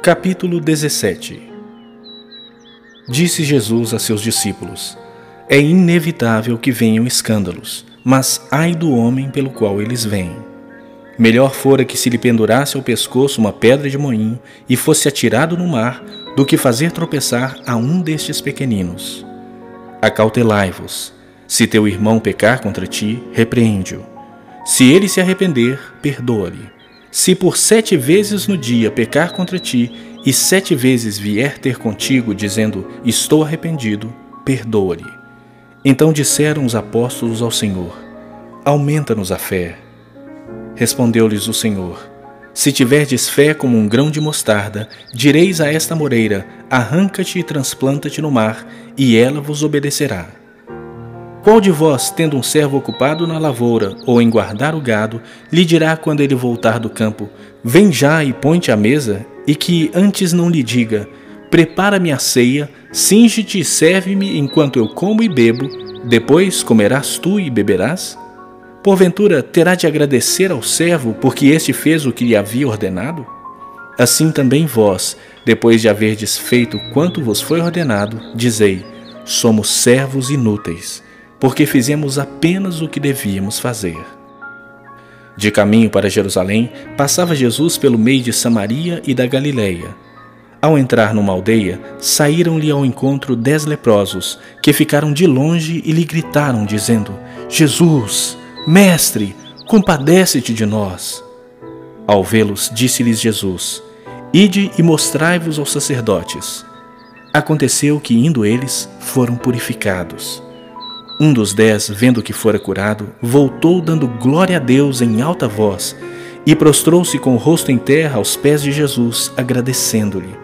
Capítulo 17 Disse Jesus a seus discípulos: É inevitável que venham escândalos, mas ai do homem pelo qual eles vêm. Melhor fora que se lhe pendurasse ao pescoço uma pedra de moinho e fosse atirado no mar, do que fazer tropeçar a um destes pequeninos. Acautelai-vos. Se teu irmão pecar contra ti, repreende-o. Se ele se arrepender, perdoa-lhe. Se por sete vezes no dia pecar contra ti, e sete vezes vier ter contigo, dizendo: Estou arrependido, perdoa-lhe. Então disseram os apóstolos ao Senhor: Aumenta-nos a fé. Respondeu-lhes o Senhor: Se tiverdes fé como um grão de mostarda, direis a esta moreira: Arranca-te e transplanta-te no mar, e ela vos obedecerá. Qual de vós, tendo um servo ocupado na lavoura ou em guardar o gado, lhe dirá quando ele voltar do campo: Vem já e põe-te à mesa, e que antes não lhe diga: Prepara-me a ceia, cinge-te e serve-me enquanto eu como e bebo, depois comerás tu e beberás? Porventura terá de agradecer ao servo porque este fez o que lhe havia ordenado? Assim também vós, depois de haverdes feito quanto vos foi ordenado, dizei: Somos servos inúteis, porque fizemos apenas o que devíamos fazer. De caminho para Jerusalém, passava Jesus pelo meio de Samaria e da Galiléia. Ao entrar numa aldeia, saíram-lhe ao encontro dez leprosos, que ficaram de longe e lhe gritaram, dizendo: Jesus, Mestre, compadece-te de nós. Ao vê-los, disse-lhes Jesus: Ide e mostrai-vos aos sacerdotes. Aconteceu que, indo eles, foram purificados. Um dos dez, vendo que fora curado, voltou dando glória a Deus em alta voz e prostrou-se com o rosto em terra aos pés de Jesus, agradecendo-lhe.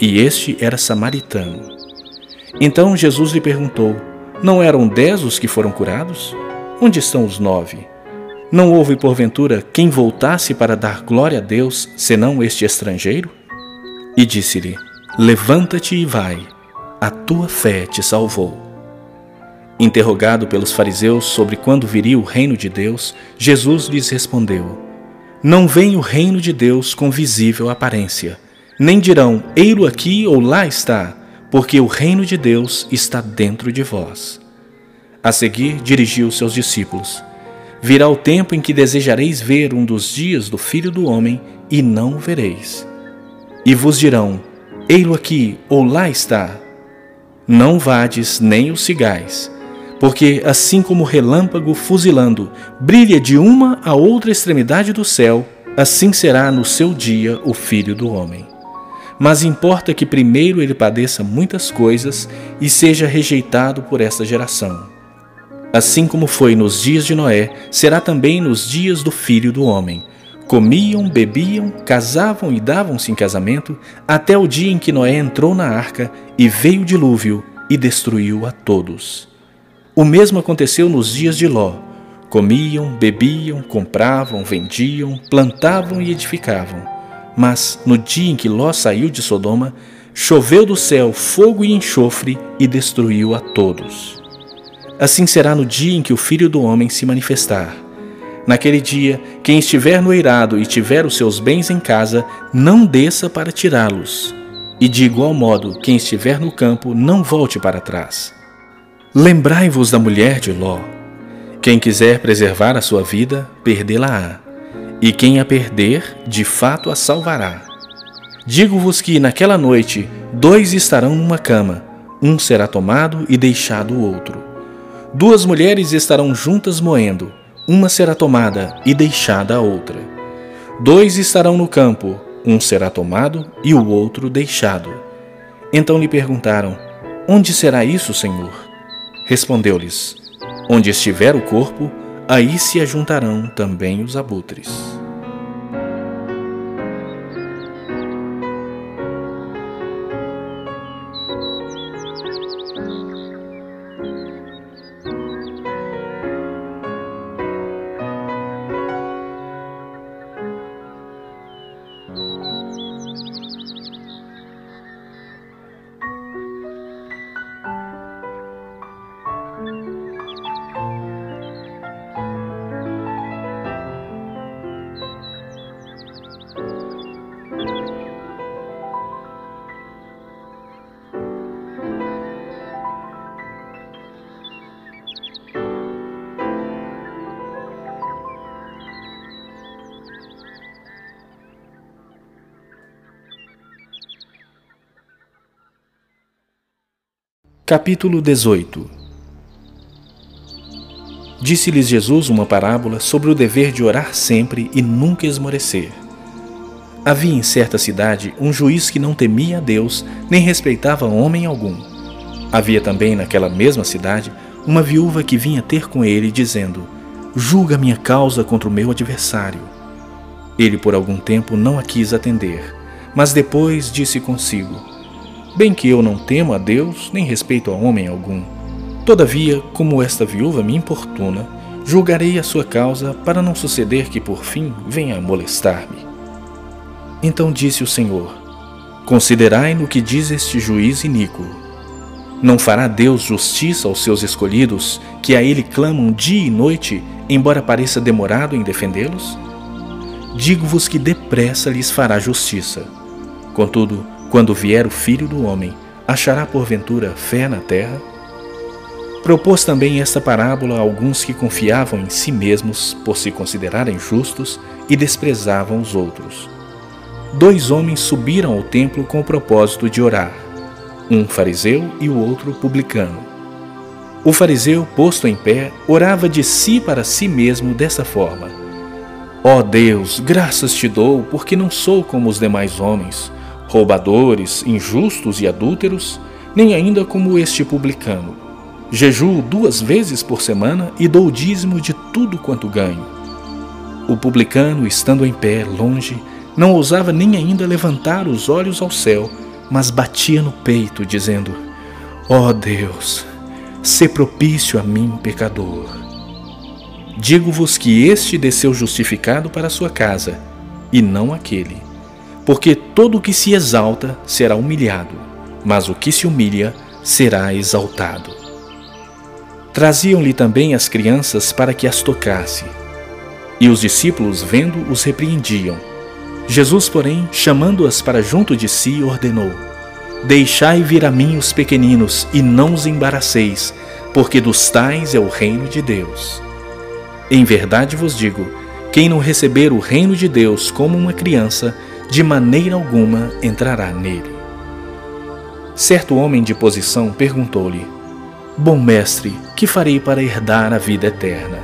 E este era samaritano. Então Jesus lhe perguntou: Não eram dez os que foram curados? Onde estão os nove? Não houve, porventura, quem voltasse para dar glória a Deus, senão este estrangeiro? E disse-lhe: Levanta-te e vai, a tua fé te salvou. Interrogado pelos fariseus sobre quando viria o reino de Deus, Jesus lhes respondeu: Não vem o reino de Deus com visível aparência, nem dirão: Ei-lo aqui ou lá está, porque o reino de Deus está dentro de vós. A seguir, dirigiu seus discípulos: Virá o tempo em que desejareis ver um dos dias do Filho do Homem e não o vereis. E vos dirão: Ei-lo aqui ou lá está. Não vades nem o sigais, porque assim como o relâmpago fuzilando brilha de uma a outra extremidade do céu, assim será no seu dia o Filho do Homem. Mas importa que primeiro ele padeça muitas coisas e seja rejeitado por esta geração. Assim como foi nos dias de Noé, será também nos dias do filho do homem. Comiam, bebiam, casavam e davam-se em casamento, até o dia em que Noé entrou na arca e veio o dilúvio e destruiu a todos. O mesmo aconteceu nos dias de Ló. Comiam, bebiam, compravam, vendiam, plantavam e edificavam. Mas, no dia em que Ló saiu de Sodoma, choveu do céu fogo e enxofre e destruiu a todos. Assim será no dia em que o Filho do Homem se manifestar. Naquele dia, quem estiver no eirado e tiver os seus bens em casa, não desça para tirá-los. E de igual modo, quem estiver no campo, não volte para trás. Lembrai-vos da mulher de Ló. Quem quiser preservar a sua vida, perdê-la-á. E quem a perder, de fato a salvará. Digo-vos que naquela noite dois estarão numa cama, um será tomado e deixado o outro. Duas mulheres estarão juntas moendo, uma será tomada e deixada a outra. Dois estarão no campo, um será tomado e o outro deixado. Então lhe perguntaram: Onde será isso, Senhor? Respondeu-lhes: Onde estiver o corpo, aí se ajuntarão também os abutres. Capítulo 18 Disse-lhes Jesus uma parábola sobre o dever de orar sempre e nunca esmorecer. Havia em certa cidade um juiz que não temia a Deus nem respeitava homem algum. Havia também naquela mesma cidade uma viúva que vinha ter com ele, dizendo: Julga minha causa contra o meu adversário. Ele por algum tempo não a quis atender, mas depois disse consigo: Bem que eu não temo a Deus, nem respeito a homem algum. Todavia, como esta viúva me importuna, julgarei a sua causa para não suceder que por fim venha a molestar-me. Então disse o Senhor: Considerai no que diz este juiz iníquo. Não fará Deus justiça aos seus escolhidos, que a ele clamam dia e noite, embora pareça demorado em defendê-los? Digo-vos que depressa lhes fará justiça. Contudo, quando vier o Filho do Homem, achará porventura fé na terra? Propôs também esta parábola a alguns que confiavam em si mesmos por se considerarem justos e desprezavam os outros. Dois homens subiram ao templo com o propósito de orar, um fariseu e o outro publicano. O fariseu, posto em pé, orava de si para si mesmo dessa forma: Ó oh Deus, graças te dou, porque não sou como os demais homens roubadores, injustos e adúlteros, nem ainda como este publicano. Jejuo duas vezes por semana e dou o dízimo de tudo quanto ganho. O publicano, estando em pé, longe, não ousava nem ainda levantar os olhos ao céu, mas batia no peito, dizendo: Ó oh Deus, se propício a mim, pecador. Digo-vos que este desceu justificado para a sua casa, e não aquele. Porque todo o que se exalta será humilhado, mas o que se humilha será exaltado. Traziam-lhe também as crianças para que as tocasse. E os discípulos, vendo, os repreendiam. Jesus, porém, chamando-as para junto de si, ordenou: Deixai vir a mim os pequeninos, e não os embaraceis, porque dos tais é o reino de Deus. Em verdade vos digo: quem não receber o reino de Deus como uma criança, de maneira alguma entrará nele. Certo homem de posição perguntou-lhe: Bom mestre, que farei para herdar a vida eterna?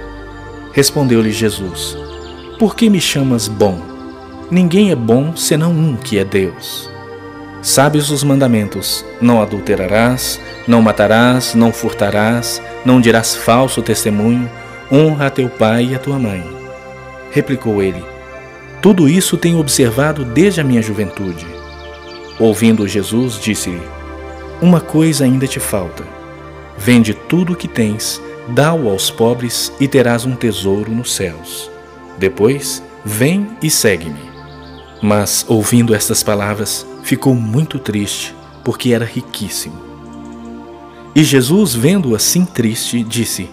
Respondeu-lhe Jesus: Por que me chamas bom? Ninguém é bom senão um que é Deus. Sabes os mandamentos: não adulterarás, não matarás, não furtarás, não dirás falso testemunho, honra a teu pai e a tua mãe. Replicou ele: tudo isso tenho observado desde a minha juventude. Ouvindo Jesus, disse-lhe: Uma coisa ainda te falta. Vende tudo o que tens, dá-o aos pobres e terás um tesouro nos céus. Depois, vem e segue-me. Mas, ouvindo estas palavras, ficou muito triste, porque era riquíssimo. E Jesus, vendo-o assim triste, disse: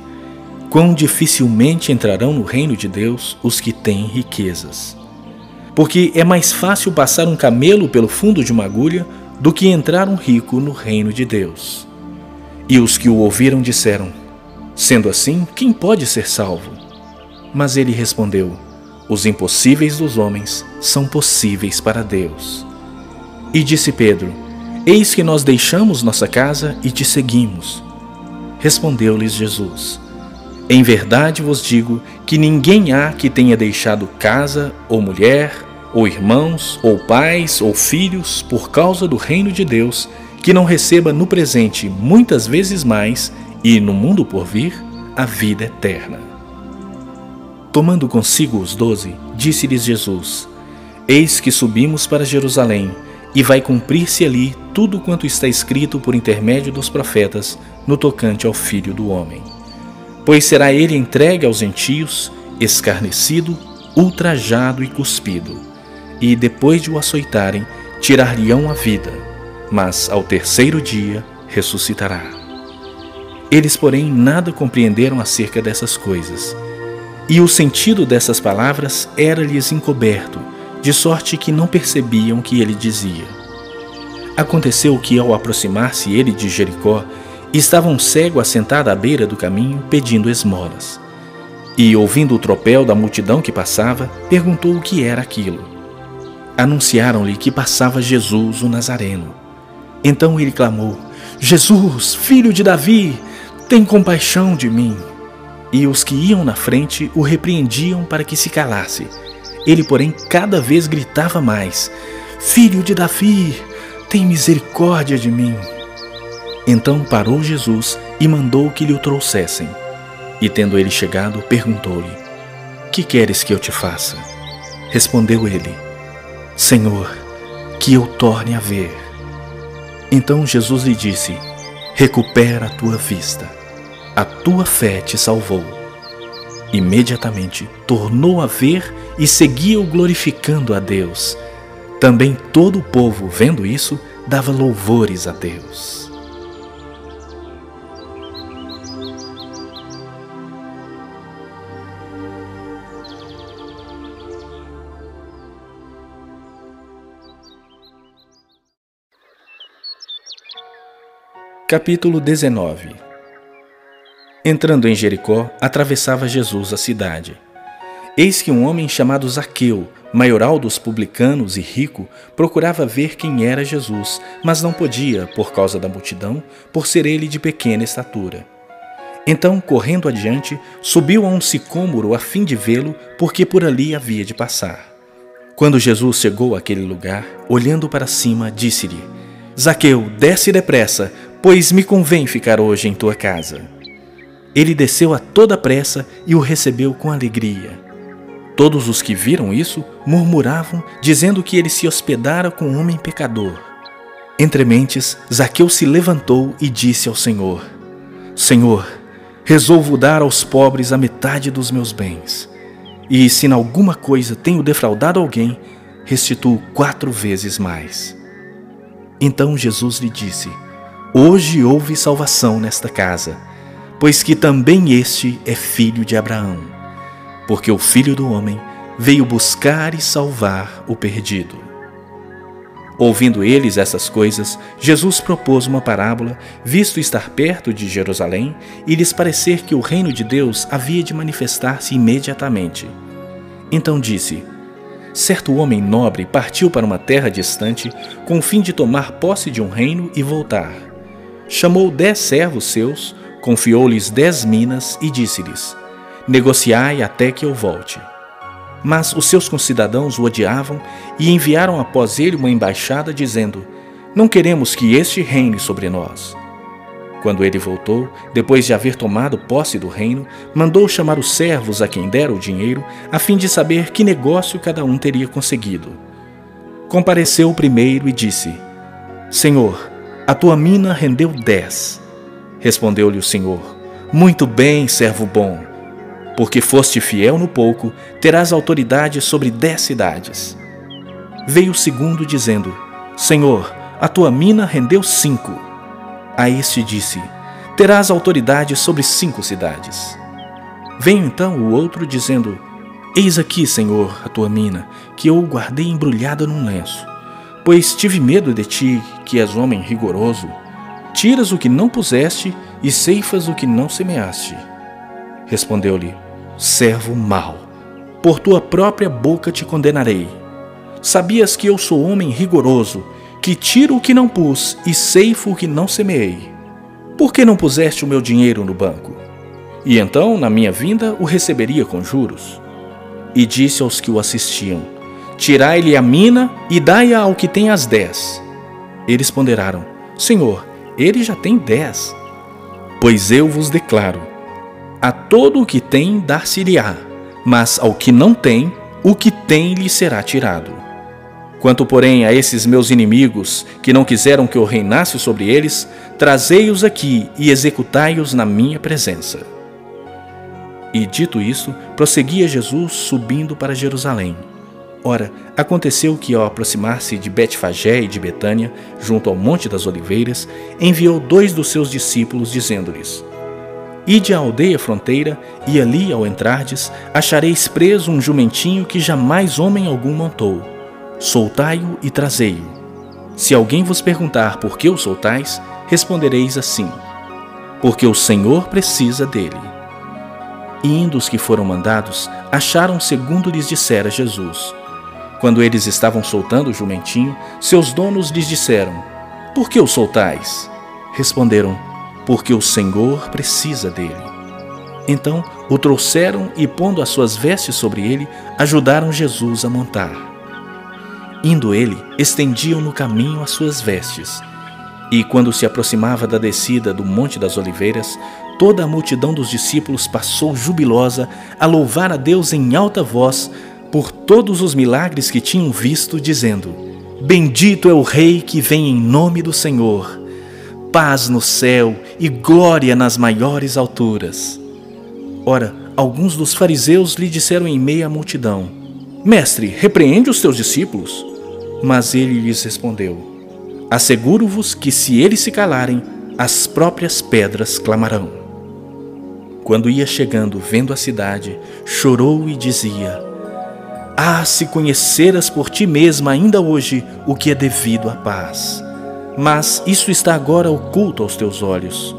Quão dificilmente entrarão no reino de Deus os que têm riquezas porque é mais fácil passar um camelo pelo fundo de uma agulha do que entrar um rico no reino de Deus. E os que o ouviram disseram: Sendo assim, quem pode ser salvo? Mas ele respondeu: Os impossíveis dos homens são possíveis para Deus. E disse Pedro: Eis que nós deixamos nossa casa e te seguimos. Respondeu-lhes Jesus: Em verdade vos digo que ninguém há que tenha deixado casa, ou mulher, ou irmãos, ou pais, ou filhos, por causa do reino de Deus, que não receba no presente muitas vezes mais e no mundo por vir a vida eterna. Tomando consigo os doze, disse-lhes Jesus: Eis que subimos para Jerusalém, e vai cumprir-se ali tudo quanto está escrito por intermédio dos profetas no tocante ao Filho do Homem. Pois será ele entregue aos gentios, escarnecido, ultrajado e cuspido e, depois de o açoitarem, tirar-lhe-ão a vida, mas ao terceiro dia ressuscitará. Eles, porém, nada compreenderam acerca dessas coisas. E o sentido dessas palavras era-lhes encoberto, de sorte que não percebiam o que ele dizia. Aconteceu que, ao aproximar-se ele de Jericó, estava um cego assentado à beira do caminho pedindo esmolas. E, ouvindo o tropel da multidão que passava, perguntou o que era aquilo anunciaram-lhe que passava Jesus o Nazareno. Então ele clamou: Jesus, filho de Davi, tem compaixão de mim. E os que iam na frente o repreendiam para que se calasse. Ele, porém, cada vez gritava mais: Filho de Davi, tem misericórdia de mim. Então parou Jesus e mandou que lhe o trouxessem. E tendo ele chegado, perguntou-lhe: Que queres que eu te faça? Respondeu ele: Senhor, que eu torne a ver. Então Jesus lhe disse: Recupera a tua vista. A tua fé te salvou. Imediatamente tornou a ver e seguia-o glorificando a Deus. Também todo o povo, vendo isso, dava louvores a Deus. Capítulo 19 Entrando em Jericó, atravessava Jesus a cidade. Eis que um homem chamado Zaqueu, maioral dos publicanos e rico, procurava ver quem era Jesus, mas não podia, por causa da multidão, por ser ele de pequena estatura. Então, correndo adiante, subiu a um sicômoro a fim de vê-lo, porque por ali havia de passar. Quando Jesus chegou àquele lugar, olhando para cima, disse-lhe: Zaqueu, desce depressa, pois me convém ficar hoje em tua casa. Ele desceu a toda pressa e o recebeu com alegria. Todos os que viram isso murmuravam, dizendo que ele se hospedara com um homem pecador. Entre mentes, Zaqueu se levantou e disse ao Senhor: Senhor, resolvo dar aos pobres a metade dos meus bens. E se em alguma coisa tenho defraudado alguém, restituo quatro vezes mais. Então Jesus lhe disse: Hoje houve salvação nesta casa, pois que também este é filho de Abraão, porque o filho do homem veio buscar e salvar o perdido. Ouvindo eles essas coisas, Jesus propôs uma parábola, visto estar perto de Jerusalém e lhes parecer que o reino de Deus havia de manifestar-se imediatamente. Então disse: Certo homem nobre partiu para uma terra distante com o fim de tomar posse de um reino e voltar chamou dez servos seus, confiou-lhes dez minas e disse-lhes: Negociai até que eu volte. Mas os seus concidadãos o odiavam e enviaram após ele uma embaixada dizendo: Não queremos que este reine sobre nós. Quando ele voltou, depois de haver tomado posse do reino, mandou chamar os servos a quem dera o dinheiro, a fim de saber que negócio cada um teria conseguido. Compareceu o primeiro e disse: Senhor, a tua mina rendeu dez. Respondeu-lhe o Senhor: Muito bem, servo bom. Porque foste fiel no pouco, terás autoridade sobre dez cidades. Veio o segundo, dizendo: Senhor, a tua mina rendeu cinco. A este disse: Terás autoridade sobre cinco cidades. Veio então o outro, dizendo: Eis aqui, Senhor, a tua mina, que eu guardei embrulhada num lenço pois tive medo de ti, que és homem rigoroso. Tiras o que não puseste e ceifas o que não semeaste. Respondeu-lhe: Servo mau, por tua própria boca te condenarei. Sabias que eu sou homem rigoroso, que tiro o que não pus e ceifo o que não semeei. Por que não puseste o meu dinheiro no banco? E então, na minha vinda, o receberia com juros. E disse aos que o assistiam: Tirai-lhe a mina e dai-a ao que tem as dez. Eles ponderaram: Senhor, ele já tem dez. Pois eu vos declaro: a todo o que tem dar-se-lhe-á, mas ao que não tem, o que tem lhe será tirado. Quanto, porém, a esses meus inimigos, que não quiseram que eu reinasse sobre eles, trazei-os aqui e executai-os na minha presença. E dito isso, prosseguia Jesus subindo para Jerusalém. Ora, aconteceu que, ao aproximar-se de Betfagé e de Betânia, junto ao Monte das Oliveiras, enviou dois dos seus discípulos, dizendo-lhes: Ide à aldeia fronteira, e ali, ao entrardes, achareis preso um jumentinho que jamais homem algum montou. Soltai-o e trazei-o. Se alguém vos perguntar por que o soltais, respondereis assim: Porque o Senhor precisa dele. E indo os que foram mandados, acharam segundo lhes dissera Jesus. Quando eles estavam soltando o jumentinho, seus donos lhes disseram: Por que o soltais? Responderam: Porque o Senhor precisa dele. Então o trouxeram e, pondo as suas vestes sobre ele, ajudaram Jesus a montar. Indo ele, estendiam no caminho as suas vestes. E quando se aproximava da descida do Monte das Oliveiras, toda a multidão dos discípulos passou jubilosa a louvar a Deus em alta voz por todos os milagres que tinham visto, dizendo: Bendito é o Rei que vem em nome do Senhor. Paz no céu e glória nas maiores alturas. Ora, alguns dos fariseus lhe disseram em meio à multidão: Mestre, repreende os teus discípulos. Mas ele lhes respondeu: Asseguro-vos que se eles se calarem, as próprias pedras clamarão. Quando ia chegando, vendo a cidade, chorou e dizia: ah, se conheceras por ti mesma ainda hoje o que é devido à paz. Mas isso está agora oculto aos teus olhos.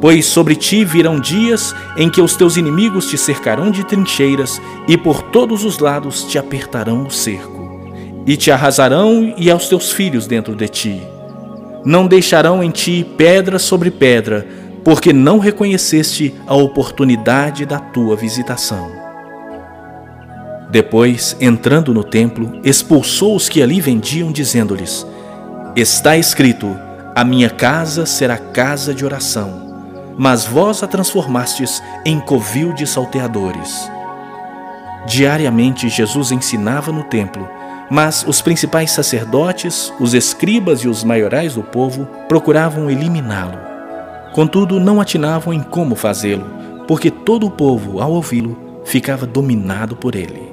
Pois sobre ti virão dias em que os teus inimigos te cercarão de trincheiras e por todos os lados te apertarão o cerco, e te arrasarão e aos teus filhos dentro de ti. Não deixarão em ti pedra sobre pedra, porque não reconheceste a oportunidade da tua visitação. Depois, entrando no templo, expulsou os que ali vendiam, dizendo-lhes: Está escrito: A minha casa será casa de oração, mas vós a transformastes em covil de salteadores. Diariamente Jesus ensinava no templo, mas os principais sacerdotes, os escribas e os maiorais do povo procuravam eliminá-lo. Contudo, não atinavam em como fazê-lo, porque todo o povo, ao ouvi-lo, ficava dominado por ele.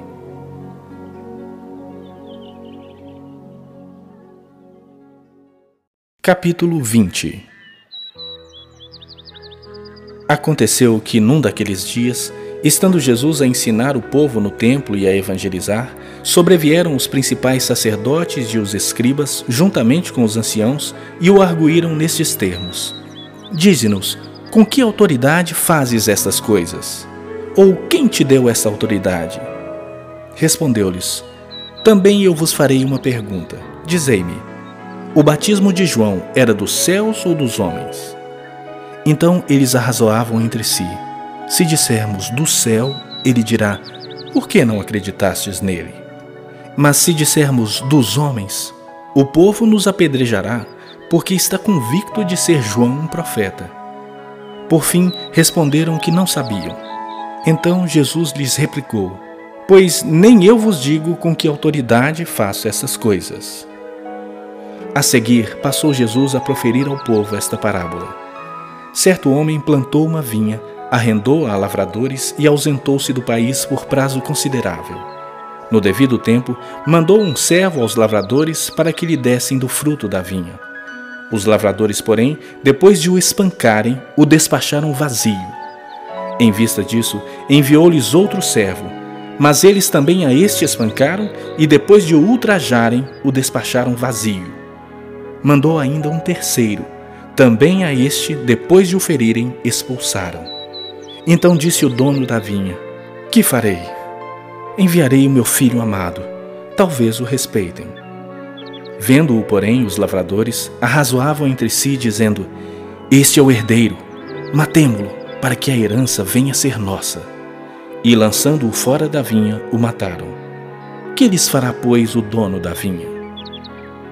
Capítulo 20 Aconteceu que num daqueles dias, estando Jesus a ensinar o povo no templo e a evangelizar, sobrevieram os principais sacerdotes e os escribas, juntamente com os anciãos, e o arguíram nestes termos: Dize-nos, com que autoridade fazes estas coisas? Ou quem te deu essa autoridade? Respondeu-lhes: Também eu vos farei uma pergunta. Dizei-me, o batismo de João era dos céus ou dos homens? Então eles arrazoavam entre si. Se dissermos do céu, ele dirá: Por que não acreditastes nele? Mas se dissermos dos homens, o povo nos apedrejará, porque está convicto de ser João um profeta. Por fim, responderam que não sabiam. Então Jesus lhes replicou: Pois nem eu vos digo com que autoridade faço essas coisas. A seguir, passou Jesus a proferir ao povo esta parábola. Certo homem plantou uma vinha, arrendou-a a lavradores e ausentou-se do país por prazo considerável. No devido tempo, mandou um servo aos lavradores para que lhe dessem do fruto da vinha. Os lavradores, porém, depois de o espancarem, o despacharam vazio. Em vista disso, enviou-lhes outro servo, mas eles também a este espancaram e, depois de o ultrajarem, o despacharam vazio mandou ainda um terceiro. Também a este, depois de o ferirem, expulsaram. Então disse o dono da vinha: Que farei? Enviarei o meu filho amado. Talvez o respeitem. Vendo-o, porém, os lavradores arrazoavam entre si, dizendo: Este é o herdeiro. Matemo-lo, para que a herança venha a ser nossa. E, lançando-o fora da vinha, o mataram. Que lhes fará, pois, o dono da vinha?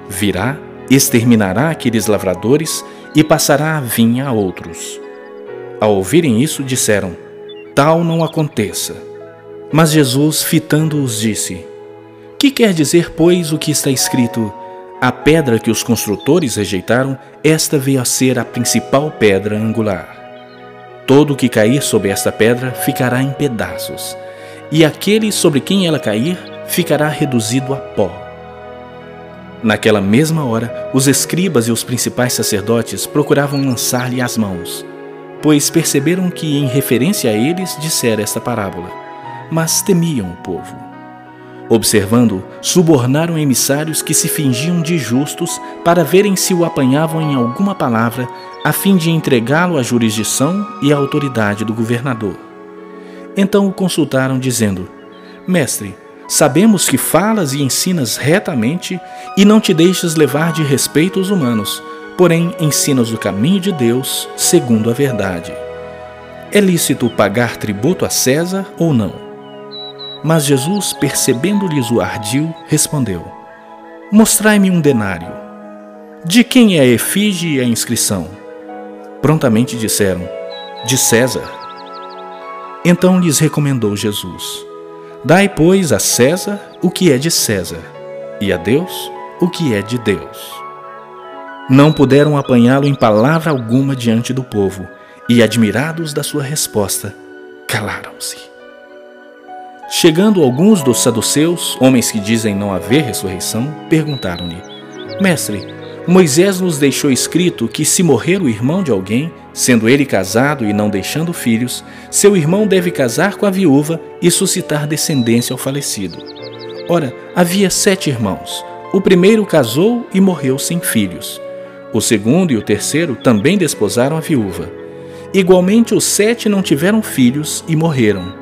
Virá exterminará aqueles lavradores e passará a vinha a outros. Ao ouvirem isso, disseram: Tal não aconteça. Mas Jesus, fitando-os, disse: Que quer dizer, pois, o que está escrito? A pedra que os construtores rejeitaram, esta veio a ser a principal pedra angular. Todo o que cair sobre esta pedra ficará em pedaços, e aquele sobre quem ela cair ficará reduzido a pó. Naquela mesma hora, os escribas e os principais sacerdotes procuravam lançar-lhe as mãos, pois perceberam que, em referência a eles, dissera esta parábola, mas temiam o povo. Observando, subornaram emissários que se fingiam de justos para verem se o apanhavam em alguma palavra, a fim de entregá-lo à jurisdição e à autoridade do governador. Então o consultaram, dizendo: Mestre, Sabemos que falas e ensinas retamente e não te deixas levar de respeitos humanos, porém ensina-os o caminho de Deus segundo a verdade. É lícito pagar tributo a César ou não? Mas Jesus, percebendo-lhes o ardil, respondeu: Mostrai-me um denário. De quem é a efígie e a inscrição? Prontamente disseram: De César. Então lhes recomendou Jesus: Dai, pois, a César o que é de César, e a Deus o que é de Deus. Não puderam apanhá-lo em palavra alguma diante do povo, e, admirados da sua resposta, calaram-se. Chegando alguns dos saduceus, homens que dizem não haver ressurreição, perguntaram-lhe: Mestre, Moisés nos deixou escrito que, se morrer o irmão de alguém, sendo ele casado e não deixando filhos, seu irmão deve casar com a viúva e suscitar descendência ao falecido. Ora, havia sete irmãos. O primeiro casou e morreu sem filhos. O segundo e o terceiro também desposaram a viúva. Igualmente, os sete não tiveram filhos e morreram.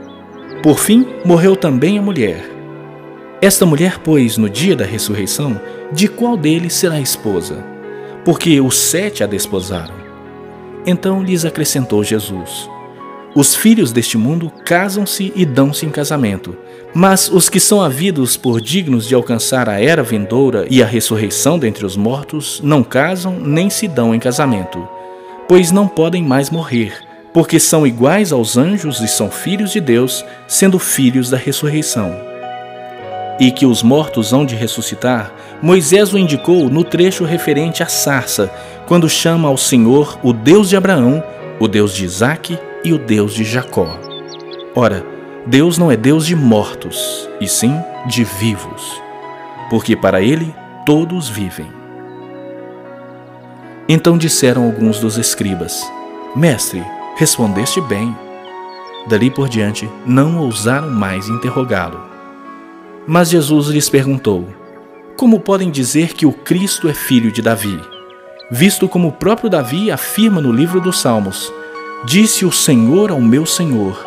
Por fim, morreu também a mulher. Esta mulher, pois, no dia da ressurreição, de qual deles será esposa? Porque os sete a desposaram. Então lhes acrescentou Jesus: Os filhos deste mundo casam-se e dão-se em casamento, mas os que são havidos por dignos de alcançar a era vindoura e a ressurreição dentre os mortos não casam nem se dão em casamento, pois não podem mais morrer, porque são iguais aos anjos e são filhos de Deus, sendo filhos da ressurreição e que os mortos hão de ressuscitar, Moisés o indicou no trecho referente à sarça, quando chama ao Senhor o Deus de Abraão, o Deus de Isaque e o Deus de Jacó. Ora, Deus não é Deus de mortos, e sim de vivos, porque para ele todos vivem. Então disseram alguns dos escribas: Mestre, respondeste bem. Dali por diante não ousaram mais interrogá-lo. Mas Jesus lhes perguntou: Como podem dizer que o Cristo é filho de Davi? Visto como o próprio Davi afirma no livro dos Salmos: Disse o Senhor ao meu Senhor: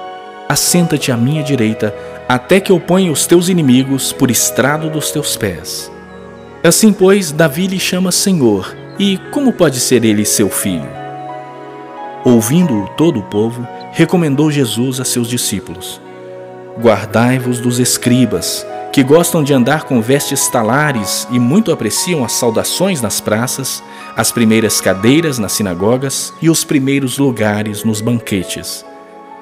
Assenta-te à minha direita, até que eu ponha os teus inimigos por estrado dos teus pés. Assim, pois, Davi lhe chama Senhor, e como pode ser ele seu filho? Ouvindo-o todo o povo, recomendou Jesus a seus discípulos: Guardai-vos dos escribas, que gostam de andar com vestes talares e muito apreciam as saudações nas praças, as primeiras cadeiras nas sinagogas e os primeiros lugares nos banquetes,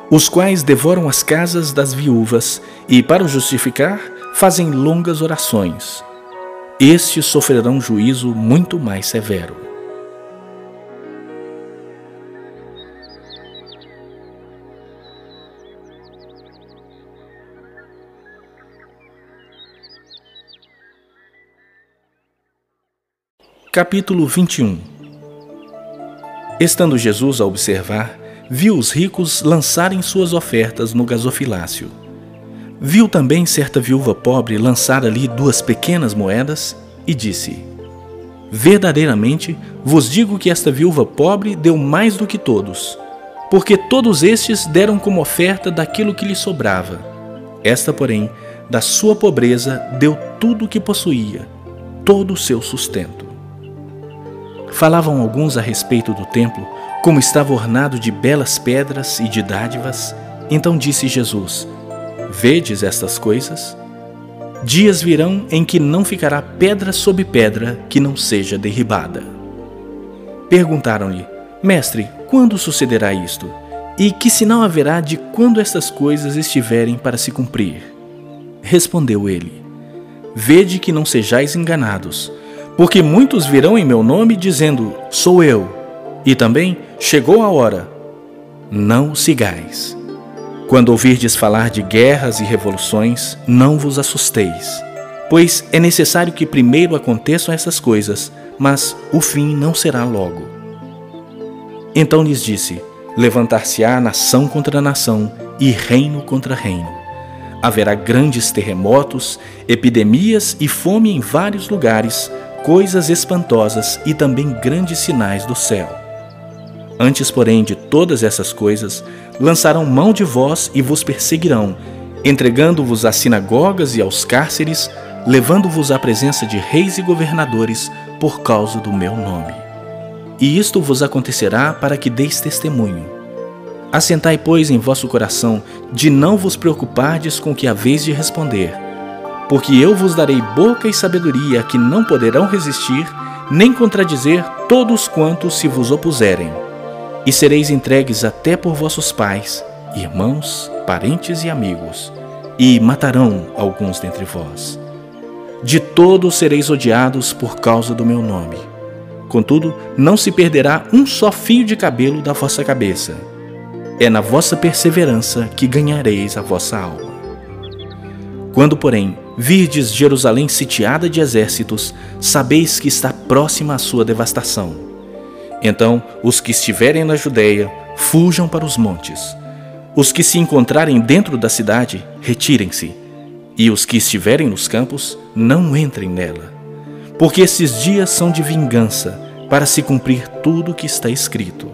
os quais devoram as casas das viúvas e, para o justificar, fazem longas orações. Estes sofrerão juízo muito mais severo. Capítulo 21 Estando Jesus a observar, viu os ricos lançarem suas ofertas no gasofilácio. Viu também certa viúva pobre lançar ali duas pequenas moedas e disse: Verdadeiramente vos digo que esta viúva pobre deu mais do que todos, porque todos estes deram como oferta daquilo que lhe sobrava. Esta, porém, da sua pobreza deu tudo o que possuía, todo o seu sustento. Falavam alguns a respeito do templo, como estava ornado de belas pedras e de dádivas. Então disse Jesus: Vedes estas coisas? Dias virão em que não ficará pedra sobre pedra que não seja derribada. Perguntaram-lhe: Mestre, quando sucederá isto? E que sinal haverá de quando estas coisas estiverem para se cumprir? Respondeu ele: Vede que não sejais enganados porque muitos virão em meu nome dizendo: Sou eu. E também chegou a hora. Não sigais. Quando ouvirdes falar de guerras e revoluções, não vos assusteis, pois é necessário que primeiro aconteçam essas coisas, mas o fim não será logo. Então lhes disse: Levantar-se-á nação contra nação e reino contra reino. Haverá grandes terremotos, epidemias e fome em vários lugares coisas espantosas e também grandes sinais do céu. Antes, porém, de todas essas coisas, lançarão mão de vós e vos perseguirão, entregando-vos às sinagogas e aos cárceres, levando-vos à presença de reis e governadores por causa do meu nome. e isto vos acontecerá para que deis testemunho. Assentai, pois, em vosso coração de não vos preocupardes com o que haveis de responder, porque eu vos darei boca e sabedoria que não poderão resistir, nem contradizer todos quantos se vos opuserem. E sereis entregues até por vossos pais, irmãos, parentes e amigos, e matarão alguns dentre vós. De todos sereis odiados por causa do meu nome. Contudo, não se perderá um só fio de cabelo da vossa cabeça. É na vossa perseverança que ganhareis a vossa alma. Quando, porém, virdes Jerusalém sitiada de exércitos, sabeis que está próxima a sua devastação. Então, os que estiverem na Judéia, fujam para os montes. Os que se encontrarem dentro da cidade, retirem-se e os que estiverem nos campos, não entrem nela. Porque esses dias são de vingança, para se cumprir tudo o que está escrito.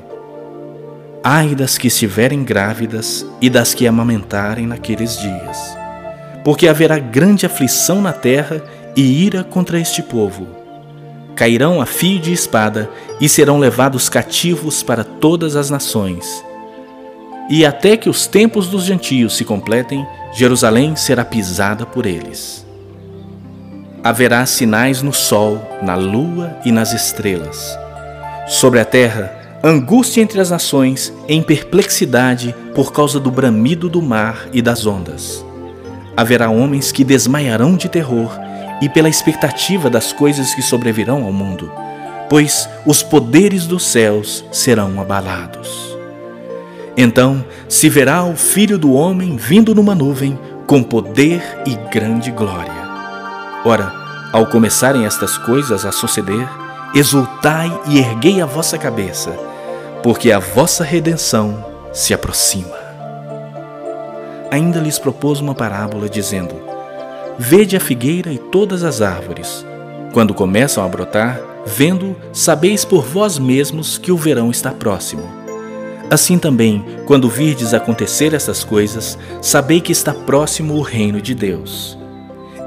Ai das que estiverem grávidas e das que amamentarem naqueles dias. Porque haverá grande aflição na terra e ira contra este povo. Cairão a fio de espada e serão levados cativos para todas as nações e até que os tempos dos gentios se completem, Jerusalém será pisada por eles. Haverá sinais no sol, na lua e nas estrelas. Sobre a terra, angústia entre as nações, em perplexidade por causa do bramido do mar e das ondas. Haverá homens que desmaiarão de terror e pela expectativa das coisas que sobrevirão ao mundo, pois os poderes dos céus serão abalados. Então se verá o Filho do Homem vindo numa nuvem com poder e grande glória. Ora, ao começarem estas coisas a suceder, exultai e erguei a vossa cabeça, porque a vossa redenção se aproxima. Ainda lhes propôs uma parábola, dizendo: Vede a figueira e todas as árvores. Quando começam a brotar, vendo, sabeis por vós mesmos que o verão está próximo. Assim também, quando virdes acontecer essas coisas, sabei que está próximo o reino de Deus.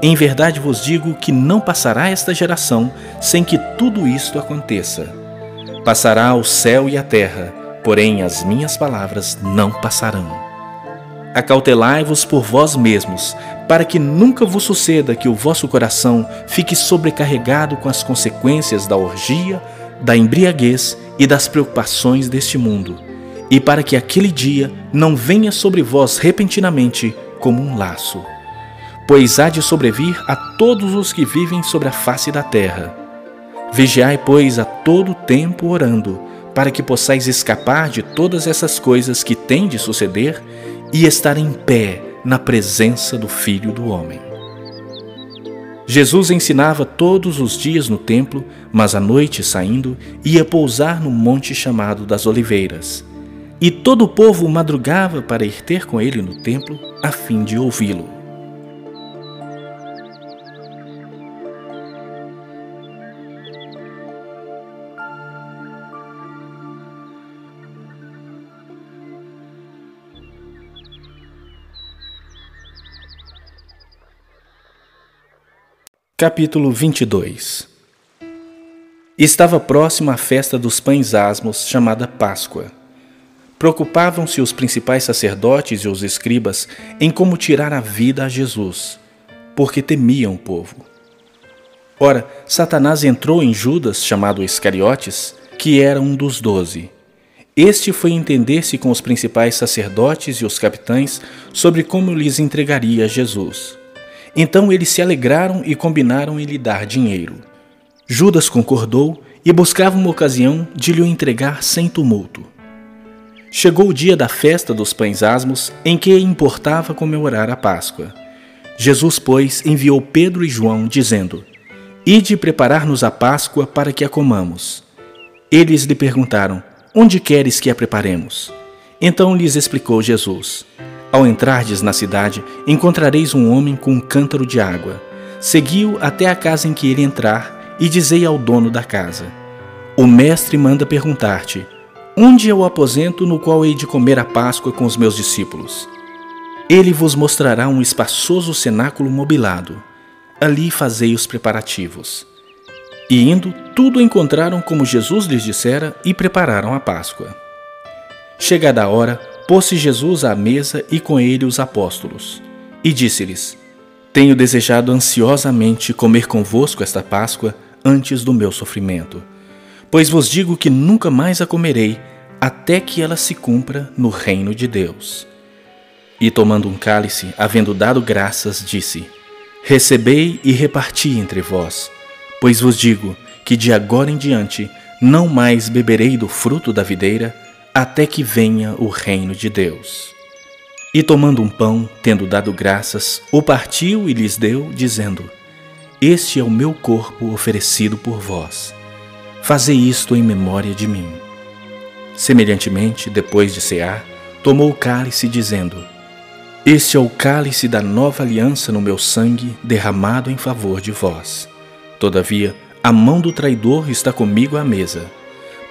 Em verdade vos digo que não passará esta geração sem que tudo isto aconteça. Passará o céu e a terra, porém as minhas palavras não passarão. Acautelai-vos por vós mesmos, para que nunca vos suceda que o vosso coração fique sobrecarregado com as consequências da orgia, da embriaguez e das preocupações deste mundo e para que aquele dia não venha sobre vós repentinamente como um laço. Pois há de sobrevir a todos os que vivem sobre a face da terra. Vigiai, pois, a todo tempo orando, para que possais escapar de todas essas coisas que têm de suceder e estar em pé na presença do Filho do Homem. Jesus ensinava todos os dias no templo, mas à noite, saindo, ia pousar no monte chamado das Oliveiras e todo o povo madrugava para ir ter com ele no templo, a fim de ouvi-lo. Capítulo 22 Estava próxima a festa dos pães asmos, chamada Páscoa. Preocupavam-se os principais sacerdotes e os escribas em como tirar a vida a Jesus, porque temiam o povo. Ora, Satanás entrou em Judas, chamado Iscariotes, que era um dos doze. Este foi entender-se com os principais sacerdotes e os capitães sobre como lhes entregaria Jesus. Então eles se alegraram e combinaram em lhe dar dinheiro. Judas concordou e buscava uma ocasião de lhe entregar sem tumulto. Chegou o dia da festa dos pães asmos, em que importava comemorar a Páscoa. Jesus, pois, enviou Pedro e João, dizendo: Ide preparar-nos a Páscoa para que a comamos. Eles lhe perguntaram: Onde queres que a preparemos? Então lhes explicou Jesus: Ao entrardes na cidade, encontrareis um homem com um cântaro de água. Segui-o até a casa em que ele entrar e dizei ao dono da casa: O mestre manda perguntar-te: Onde é o aposento no qual hei de comer a Páscoa com os meus discípulos? Ele vos mostrará um espaçoso cenáculo mobilado. Ali fazei os preparativos. E indo, tudo encontraram como Jesus lhes dissera e prepararam a Páscoa. Chegada a hora, pôs-se Jesus à mesa e com ele os apóstolos. E disse-lhes: Tenho desejado ansiosamente comer convosco esta Páscoa antes do meu sofrimento. Pois vos digo que nunca mais a comerei, até que ela se cumpra no reino de Deus. E tomando um cálice, havendo dado graças, disse: Recebei e reparti entre vós, pois vos digo que de agora em diante não mais beberei do fruto da videira, até que venha o reino de Deus. E tomando um pão, tendo dado graças, o partiu e lhes deu, dizendo: Este é o meu corpo oferecido por vós. Fazei isto em memória de mim. Semelhantemente, depois de cear, tomou o cálice, dizendo: este é o cálice da nova aliança no meu sangue, derramado em favor de vós. Todavia, a mão do traidor está comigo à mesa.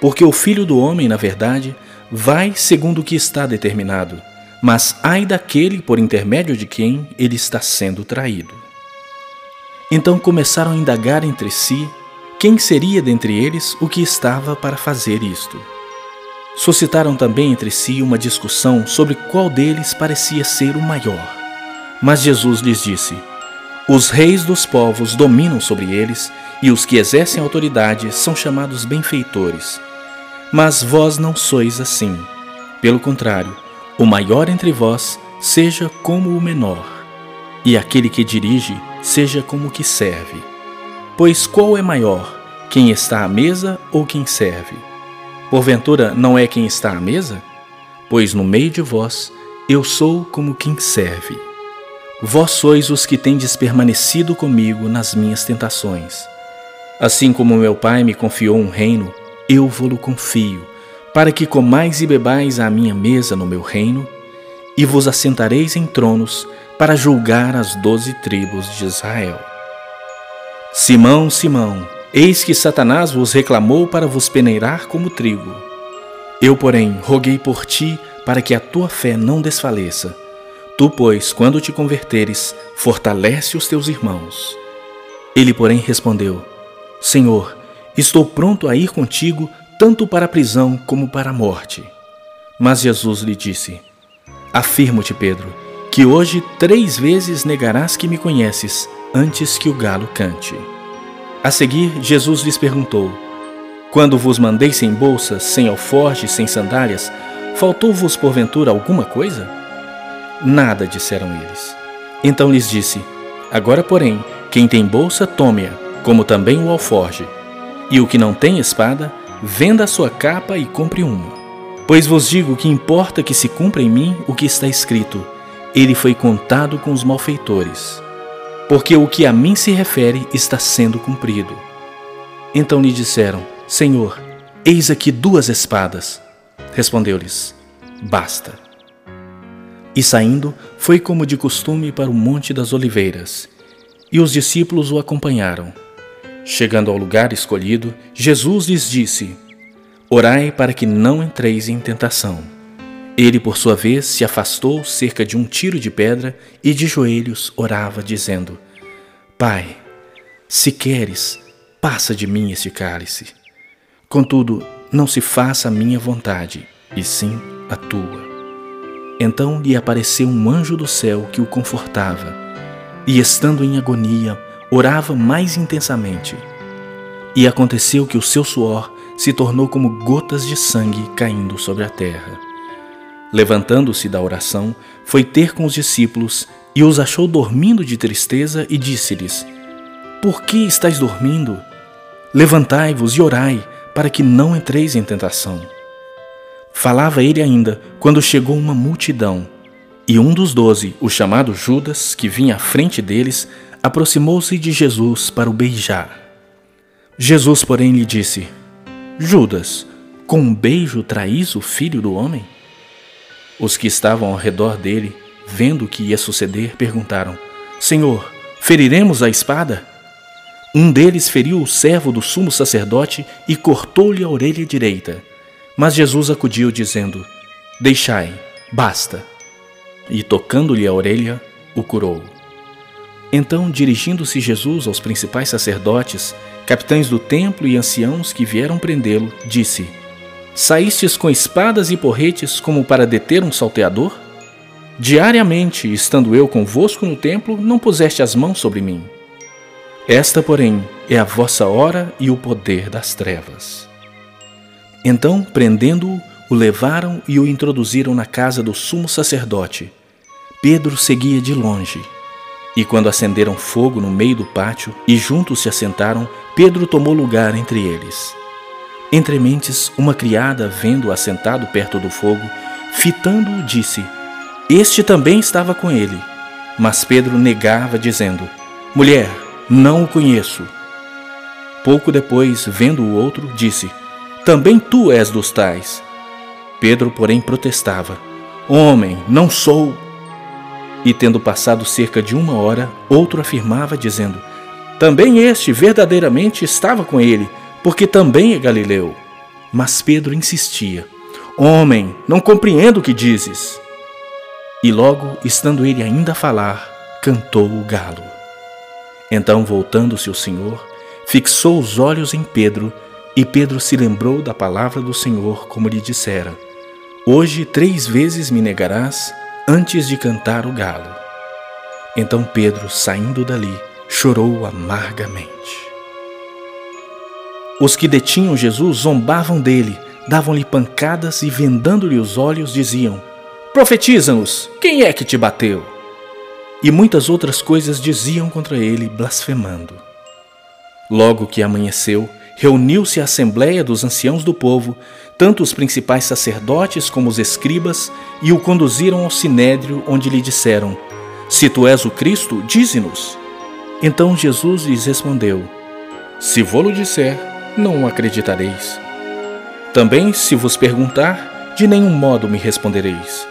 Porque o filho do homem, na verdade, vai segundo o que está determinado, mas ai daquele por intermédio de quem ele está sendo traído. Então começaram a indagar entre si quem seria dentre eles o que estava para fazer isto. Suscitaram também entre si uma discussão sobre qual deles parecia ser o maior. Mas Jesus lhes disse: Os reis dos povos dominam sobre eles, e os que exercem autoridade são chamados benfeitores. Mas vós não sois assim. Pelo contrário, o maior entre vós seja como o menor, e aquele que dirige seja como o que serve. Pois qual é maior, quem está à mesa ou quem serve? Porventura não é quem está à mesa? Pois no meio de vós eu sou como quem serve. Vós sois os que tendes permanecido comigo nas minhas tentações. Assim como meu Pai me confiou um reino, eu vou-lo confio, para que comais e bebais à minha mesa no meu reino, e vos assentareis em tronos para julgar as doze tribos de Israel. Simão, Simão, Eis que Satanás vos reclamou para vos peneirar como trigo. Eu, porém, roguei por ti para que a tua fé não desfaleça. Tu, pois, quando te converteres, fortalece os teus irmãos. Ele, porém, respondeu: Senhor, estou pronto a ir contigo tanto para a prisão como para a morte. Mas Jesus lhe disse: Afirmo-te, Pedro, que hoje três vezes negarás que me conheces antes que o galo cante. A seguir, Jesus lhes perguntou: Quando vos mandei sem bolsas, sem alforjes, sem sandálias, faltou-vos porventura alguma coisa? Nada, disseram eles. Então lhes disse: Agora, porém, quem tem bolsa, tome-a, como também o alforge. E o que não tem espada, venda a sua capa e compre uma. Pois vos digo que importa que se cumpra em mim o que está escrito: Ele foi contado com os malfeitores porque o que a mim se refere está sendo cumprido. Então lhe disseram: Senhor, eis aqui duas espadas. Respondeu-lhes: Basta. E saindo, foi como de costume para o Monte das Oliveiras, e os discípulos o acompanharam. Chegando ao lugar escolhido, Jesus lhes disse: Orai para que não entreis em tentação. Ele, por sua vez, se afastou cerca de um tiro de pedra e de joelhos orava, dizendo: Pai, se queres, passa de mim este cálice. Contudo, não se faça a minha vontade, e sim a tua. Então lhe apareceu um anjo do céu que o confortava, e estando em agonia, orava mais intensamente. E aconteceu que o seu suor se tornou como gotas de sangue caindo sobre a terra. Levantando-se da oração, foi ter com os discípulos e os achou dormindo de tristeza e disse-lhes: Por que estáis dormindo? Levantai-vos e orai, para que não entreis em tentação. Falava ele ainda quando chegou uma multidão, e um dos doze, o chamado Judas, que vinha à frente deles, aproximou-se de Jesus para o beijar. Jesus, porém, lhe disse: Judas, com um beijo traís o filho do homem? Os que estavam ao redor dele, vendo o que ia suceder, perguntaram: Senhor, feriremos a espada? Um deles feriu o servo do sumo sacerdote e cortou-lhe a orelha direita. Mas Jesus acudiu, dizendo: Deixai, basta. E tocando-lhe a orelha, o curou. Então, dirigindo-se Jesus aos principais sacerdotes, capitães do templo e anciãos que vieram prendê-lo, disse: Saístes com espadas e porretes como para deter um salteador? Diariamente, estando eu convosco no templo, não puseste as mãos sobre mim. Esta, porém, é a vossa hora e o poder das trevas. Então, prendendo-o, o levaram e o introduziram na casa do sumo sacerdote. Pedro seguia de longe. E quando acenderam fogo no meio do pátio e juntos se assentaram, Pedro tomou lugar entre eles. Entre mentes, uma criada, vendo-o assentado perto do fogo, fitando-o, disse: Este também estava com ele. Mas Pedro negava, dizendo: Mulher, não o conheço. Pouco depois, vendo o outro, disse: Também tu és dos tais. Pedro, porém, protestava: Homem, não sou. E tendo passado cerca de uma hora, outro afirmava, dizendo: Também este verdadeiramente estava com ele, porque também é galileu. Mas Pedro insistia: Homem, não compreendo o que dizes. E logo, estando ele ainda a falar, cantou o galo. Então, voltando-se o Senhor, fixou os olhos em Pedro, e Pedro se lembrou da palavra do Senhor, como lhe dissera: Hoje três vezes me negarás antes de cantar o galo. Então Pedro, saindo dali, chorou amargamente. Os que detinham Jesus zombavam dele, davam-lhe pancadas e, vendando-lhe os olhos, diziam: Profetiza-nos, quem é que te bateu? E muitas outras coisas diziam contra ele, blasfemando. Logo que amanheceu, reuniu-se a assembléia dos anciãos do povo, tanto os principais sacerdotes como os escribas, e o conduziram ao sinédrio, onde lhe disseram: Se tu és o Cristo, dize-nos. Então Jesus lhes respondeu: Se vou-lo disser, não o acreditareis. Também, se vos perguntar, de nenhum modo me respondereis.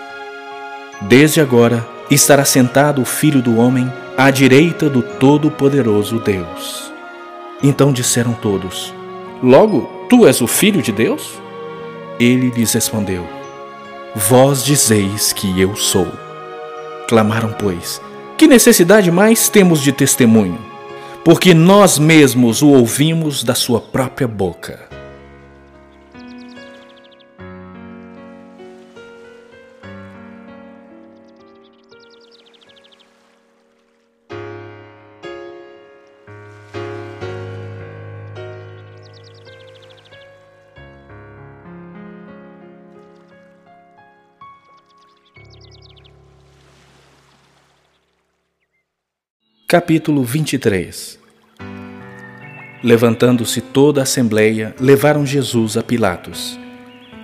Desde agora estará sentado o Filho do Homem à direita do Todo-Poderoso Deus. Então disseram todos: Logo, tu és o Filho de Deus? Ele lhes respondeu: Vós dizeis que eu sou. Clamaram, pois: Que necessidade mais temos de testemunho? Porque nós mesmos o ouvimos da sua própria boca. Capítulo 23 Levantando-se toda a assembleia, levaram Jesus a Pilatos.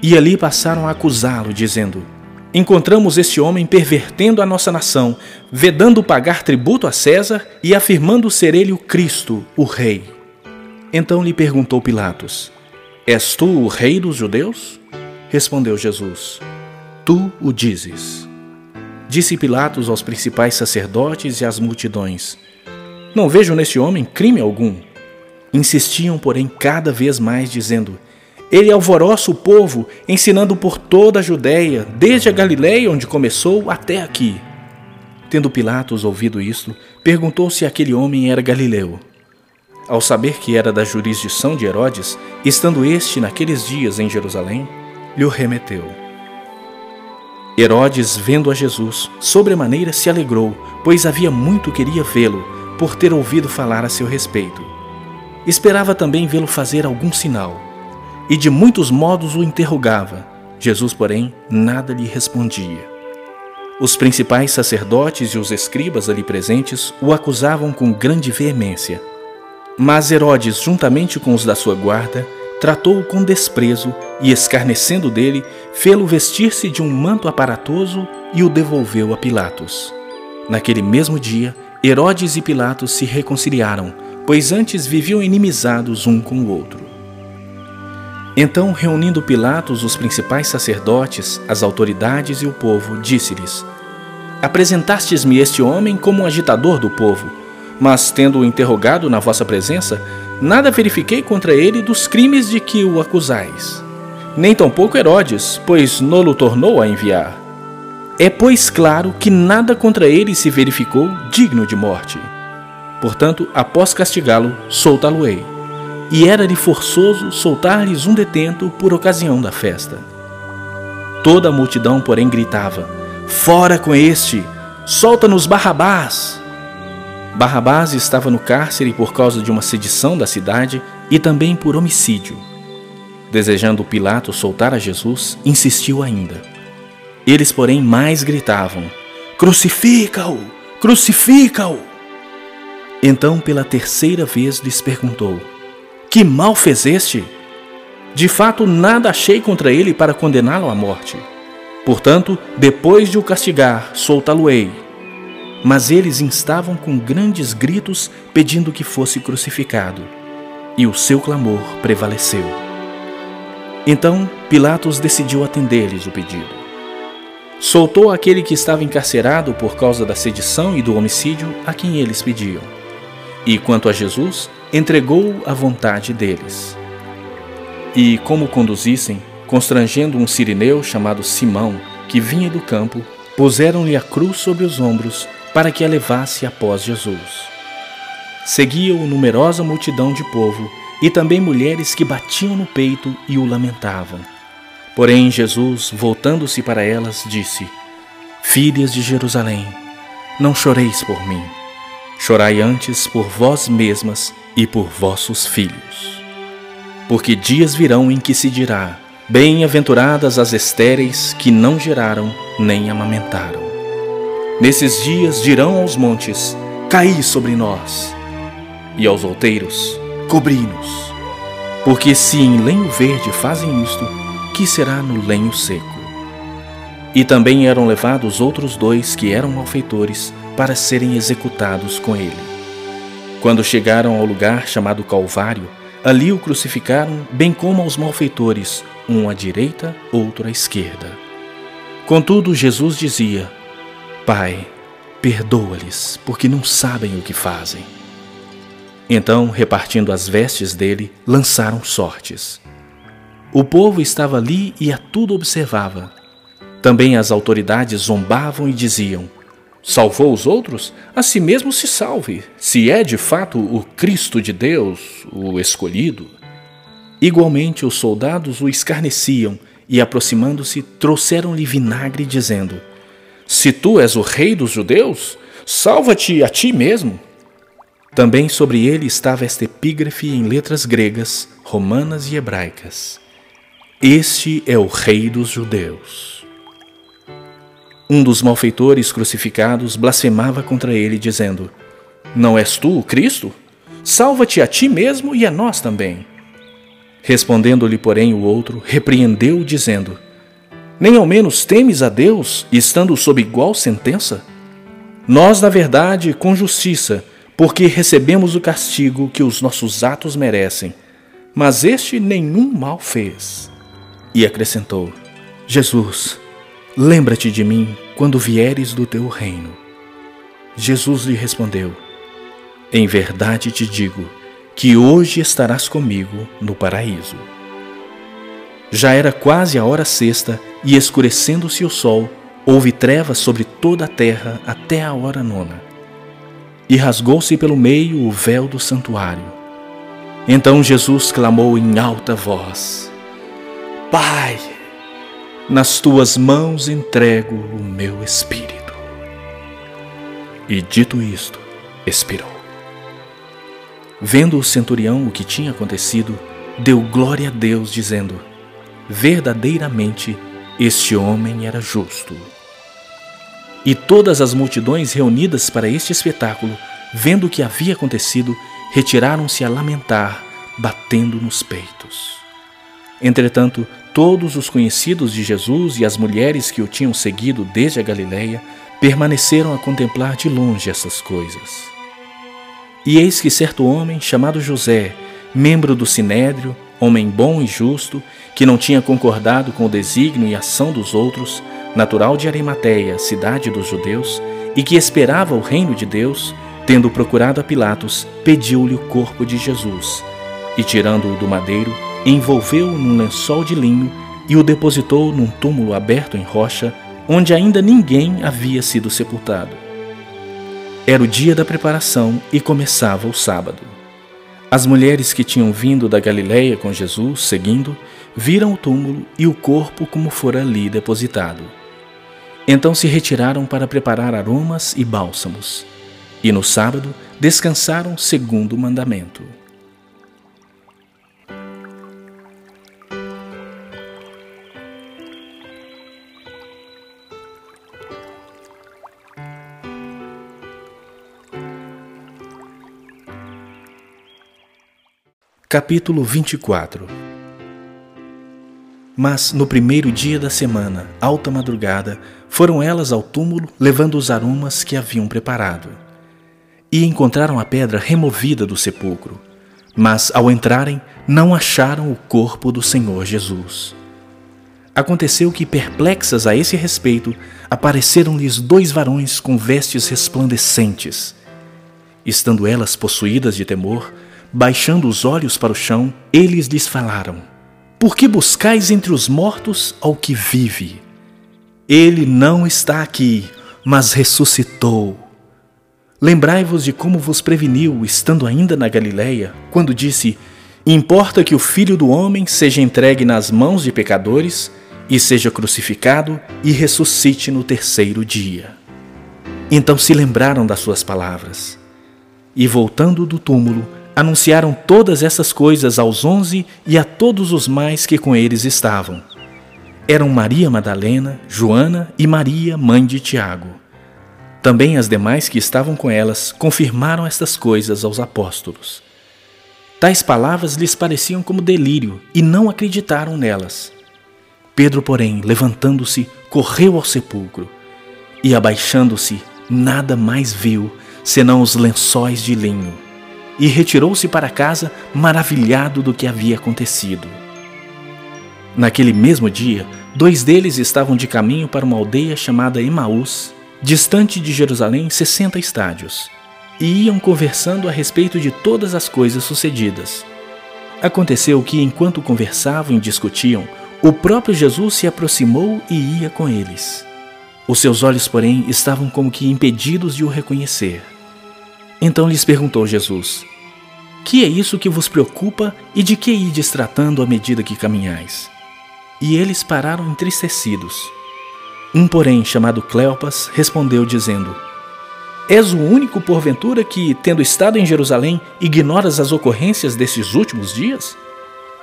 E ali passaram a acusá-lo, dizendo: Encontramos este homem pervertendo a nossa nação, vedando pagar tributo a César e afirmando ser ele o Cristo, o Rei. Então lhe perguntou Pilatos: És tu o Rei dos judeus? Respondeu Jesus: Tu o dizes. Disse Pilatos aos principais sacerdotes e às multidões: Não vejo neste homem crime algum. Insistiam, porém, cada vez mais, dizendo: Ele alvoroça o povo, ensinando por toda a Judéia, desde a Galiléia, onde começou, até aqui. Tendo Pilatos ouvido isto, perguntou se aquele homem era galileu. Ao saber que era da jurisdição de Herodes, estando este naqueles dias em Jerusalém, lhe remeteu. Herodes, vendo a Jesus, sobremaneira se alegrou, pois havia muito queria vê-lo, por ter ouvido falar a seu respeito. Esperava também vê-lo fazer algum sinal, e de muitos modos o interrogava. Jesus, porém, nada lhe respondia. Os principais sacerdotes e os escribas ali presentes o acusavam com grande veemência. Mas Herodes, juntamente com os da sua guarda, tratou-o com desprezo e, escarnecendo dele, fê-lo vestir-se de um manto aparatoso e o devolveu a Pilatos. Naquele mesmo dia, Herodes e Pilatos se reconciliaram, pois antes viviam inimizados um com o outro. Então, reunindo Pilatos os principais sacerdotes, as autoridades e o povo, disse-lhes: Apresentastes-me este homem como um agitador do povo, mas, tendo-o interrogado na vossa presença, nada verifiquei contra ele dos crimes de que o acusais. Nem tampouco Herodes, pois nolo tornou a enviar. É, pois, claro que nada contra ele se verificou digno de morte. Portanto, após castigá-lo, soltá-lo-ei. E era-lhe forçoso soltar-lhes um detento por ocasião da festa. Toda a multidão, porém, gritava: Fora com este! Solta-nos Barrabás! Barrabás estava no cárcere por causa de uma sedição da cidade e também por homicídio. Desejando Pilatos soltar a Jesus, insistiu ainda. Eles, porém, mais gritavam: Crucifica-o! Crucifica-o! Então, pela terceira vez, lhes perguntou: Que mal fez este? De fato, nada achei contra ele para condená-lo à morte. Portanto, depois de o castigar, soltá-lo-ei. Mas eles instavam com grandes gritos, pedindo que fosse crucificado. E o seu clamor prevaleceu. Então Pilatos decidiu atender-lhes o pedido. Soltou aquele que estava encarcerado por causa da sedição e do homicídio a quem eles pediam. E quanto a Jesus, entregou-o à vontade deles. E como conduzissem, constrangendo um sirineu chamado Simão, que vinha do campo, puseram-lhe a cruz sobre os ombros para que a levasse após Jesus. Seguia-o numerosa multidão de povo e também mulheres que batiam no peito e o lamentavam. Porém, Jesus, voltando-se para elas, disse: Filhas de Jerusalém, não choreis por mim, chorai antes por vós mesmas e por vossos filhos. Porque dias virão em que se dirá: Bem-aventuradas as estéreis que não geraram nem amamentaram. Nesses dias dirão aos montes: Caí sobre nós, e aos outeiros: cobri-nos. Porque se em lenho verde fazem isto, que será no lenho seco? E também eram levados outros dois que eram malfeitores para serem executados com ele. Quando chegaram ao lugar chamado Calvário, ali o crucificaram, bem como aos malfeitores, um à direita, outro à esquerda. Contudo, Jesus dizia: Pai, perdoa-lhes, porque não sabem o que fazem. Então, repartindo as vestes dele, lançaram sortes. O povo estava ali e a tudo observava. Também as autoridades zombavam e diziam: Salvou os outros? A si mesmo se salve, se é de fato o Cristo de Deus, o escolhido. Igualmente, os soldados o escarneciam e, aproximando-se, trouxeram-lhe vinagre, dizendo: Se tu és o rei dos judeus, salva-te a ti mesmo. Também sobre ele estava esta epígrafe em letras gregas, romanas e hebraicas: Este é o Rei dos Judeus. Um dos malfeitores crucificados blasfemava contra ele, dizendo: Não és tu o Cristo? Salva-te a ti mesmo e a nós também. Respondendo-lhe, porém, o outro, repreendeu-o, dizendo: Nem ao menos temes a Deus, estando sob igual sentença? Nós, na verdade, com justiça, porque recebemos o castigo que os nossos atos merecem, mas este nenhum mal fez. E acrescentou: Jesus, lembra-te de mim quando vieres do teu reino. Jesus lhe respondeu: Em verdade te digo que hoje estarás comigo no paraíso. Já era quase a hora sexta e, escurecendo-se o sol, houve trevas sobre toda a terra até a hora nona e rasgou-se pelo meio o véu do santuário. Então Jesus clamou em alta voz: Pai, nas tuas mãos entrego o meu espírito. E dito isto, expirou. Vendo o centurião o que tinha acontecido, deu glória a Deus, dizendo: Verdadeiramente este homem era justo. E todas as multidões reunidas para este espetáculo, vendo o que havia acontecido, retiraram-se a lamentar, batendo nos peitos. Entretanto, todos os conhecidos de Jesus e as mulheres que o tinham seguido desde a Galiléia permaneceram a contemplar de longe essas coisas. E eis que certo homem, chamado José, membro do Sinédrio, homem bom e justo, que não tinha concordado com o desígnio e ação dos outros, natural de Arimateia, cidade dos judeus, e que esperava o reino de Deus, tendo procurado a Pilatos, pediu-lhe o corpo de Jesus, e tirando-o do madeiro, envolveu-o num lençol de linho e o depositou num túmulo aberto em rocha, onde ainda ninguém havia sido sepultado. Era o dia da preparação e começava o sábado. As mulheres que tinham vindo da Galiléia com Jesus, seguindo, viram o túmulo e o corpo como fora ali depositado. Então se retiraram para preparar aromas e bálsamos, e no sábado descansaram segundo o mandamento. Capítulo 24 Mas no primeiro dia da semana, alta madrugada, foram elas ao túmulo levando os aromas que haviam preparado. E encontraram a pedra removida do sepulcro. Mas ao entrarem, não acharam o corpo do Senhor Jesus. Aconteceu que, perplexas a esse respeito, apareceram-lhes dois varões com vestes resplandecentes. Estando elas possuídas de temor, Baixando os olhos para o chão, eles lhes falaram: Por que buscais entre os mortos ao que vive? Ele não está aqui, mas ressuscitou. Lembrai-vos de como vos preveniu, estando ainda na Galiléia, quando disse: Importa que o filho do homem seja entregue nas mãos de pecadores e seja crucificado e ressuscite no terceiro dia. Então se lembraram das suas palavras. E voltando do túmulo, anunciaram todas essas coisas aos onze e a todos os mais que com eles estavam. Eram Maria Madalena, Joana e Maria, mãe de Tiago. Também as demais que estavam com elas confirmaram estas coisas aos apóstolos. Tais palavras lhes pareciam como delírio e não acreditaram nelas. Pedro, porém, levantando-se, correu ao sepulcro e, abaixando-se, nada mais viu senão os lençóis de linho e retirou-se para casa, maravilhado do que havia acontecido. Naquele mesmo dia, dois deles estavam de caminho para uma aldeia chamada Emaús, distante de Jerusalém sessenta estádios, e iam conversando a respeito de todas as coisas sucedidas. Aconteceu que, enquanto conversavam e discutiam, o próprio Jesus se aproximou e ia com eles. Os seus olhos, porém, estavam como que impedidos de o reconhecer. Então lhes perguntou Jesus: Que é isso que vos preocupa e de que ides tratando à medida que caminhais? E eles pararam entristecidos. Um, porém, chamado Cleopas, respondeu, dizendo: És o único, porventura, que, tendo estado em Jerusalém, ignoras as ocorrências desses últimos dias?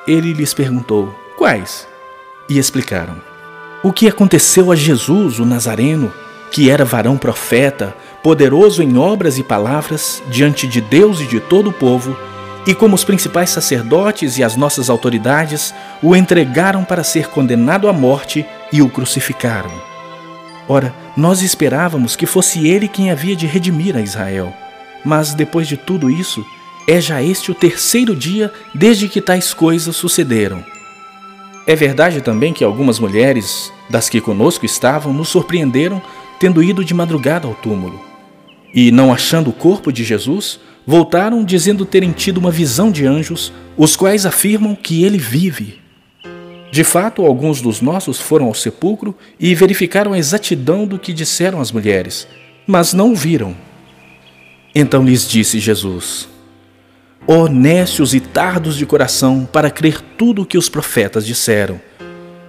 Ele lhes perguntou: Quais? E explicaram: O que aconteceu a Jesus, o Nazareno, que era varão profeta, poderoso em obras e palavras diante de Deus e de todo o povo, e como os principais sacerdotes e as nossas autoridades o entregaram para ser condenado à morte e o crucificaram. Ora, nós esperávamos que fosse ele quem havia de redimir a Israel. Mas depois de tudo isso, é já este o terceiro dia desde que tais coisas sucederam. É verdade também que algumas mulheres, das que conosco estavam, nos surpreenderam tendo ido de madrugada ao túmulo. E, não achando o corpo de Jesus, voltaram dizendo terem tido uma visão de anjos, os quais afirmam que ele vive. De fato, alguns dos nossos foram ao sepulcro e verificaram a exatidão do que disseram as mulheres, mas não o viram. Então lhes disse Jesus: Honestos e tardos de coração para crer tudo o que os profetas disseram.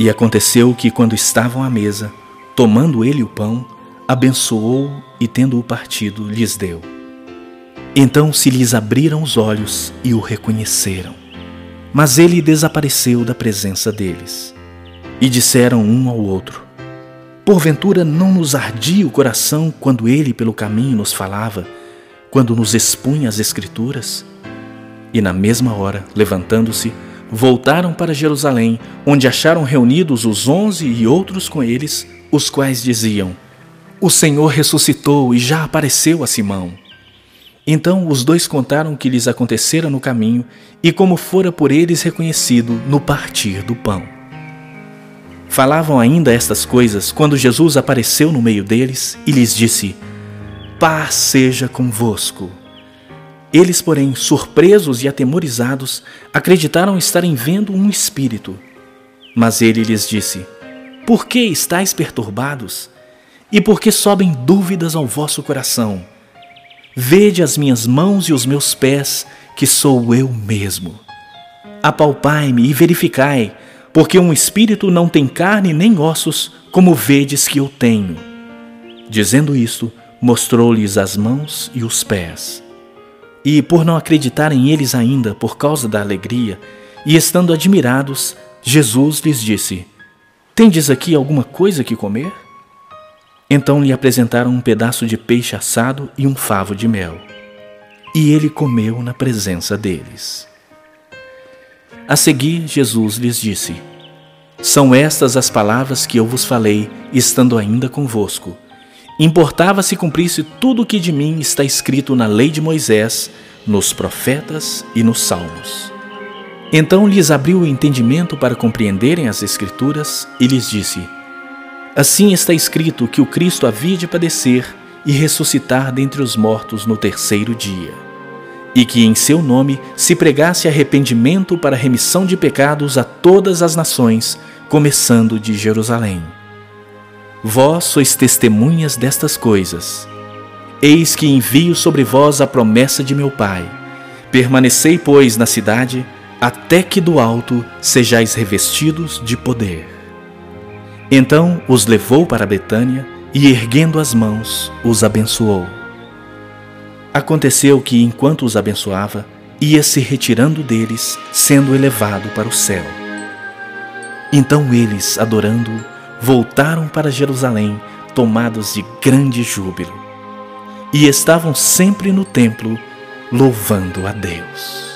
E aconteceu que, quando estavam à mesa, tomando ele o pão, abençoou e, tendo-o partido, lhes deu. Então se lhes abriram os olhos e o reconheceram. Mas ele desapareceu da presença deles. E disseram um ao outro: Porventura não nos ardia o coração quando ele pelo caminho nos falava, quando nos expunha as Escrituras? E na mesma hora, levantando-se, voltaram para Jerusalém, onde acharam reunidos os onze e outros com eles, os quais diziam: O Senhor ressuscitou e já apareceu a Simão. Então os dois contaram o que lhes acontecera no caminho e como fora por eles reconhecido no partir do pão. Falavam ainda estas coisas quando Jesus apareceu no meio deles e lhes disse: Paz seja convosco. Eles, porém, surpresos e atemorizados, acreditaram estarem vendo um espírito. Mas ele lhes disse: Por que estáis perturbados? E por que sobem dúvidas ao vosso coração? Vede as minhas mãos e os meus pés, que sou eu mesmo. Apalpai-me e verificai, porque um espírito não tem carne nem ossos, como vedes que eu tenho. Dizendo isto, mostrou-lhes as mãos e os pés. E por não acreditarem eles ainda por causa da alegria, e estando admirados, Jesus lhes disse: Tendes aqui alguma coisa que comer? Então lhe apresentaram um pedaço de peixe assado e um favo de mel. E ele comeu na presença deles. A seguir, Jesus lhes disse: São estas as palavras que eu vos falei, estando ainda convosco Importava se cumprisse tudo o que de mim está escrito na lei de Moisés, nos profetas e nos salmos. Então lhes abriu o entendimento para compreenderem as Escrituras e lhes disse: Assim está escrito que o Cristo havia de padecer e ressuscitar dentre os mortos no terceiro dia, e que em seu nome se pregasse arrependimento para remissão de pecados a todas as nações, começando de Jerusalém. Vós sois testemunhas destas coisas. Eis que envio sobre vós a promessa de meu Pai. Permanecei, pois, na cidade, até que do alto sejais revestidos de poder. Então os levou para Betânia e, erguendo as mãos, os abençoou. Aconteceu que, enquanto os abençoava, ia se retirando deles, sendo elevado para o céu. Então eles, adorando-o, voltaram para Jerusalém tomados de grande júbilo e estavam sempre no templo louvando a Deus.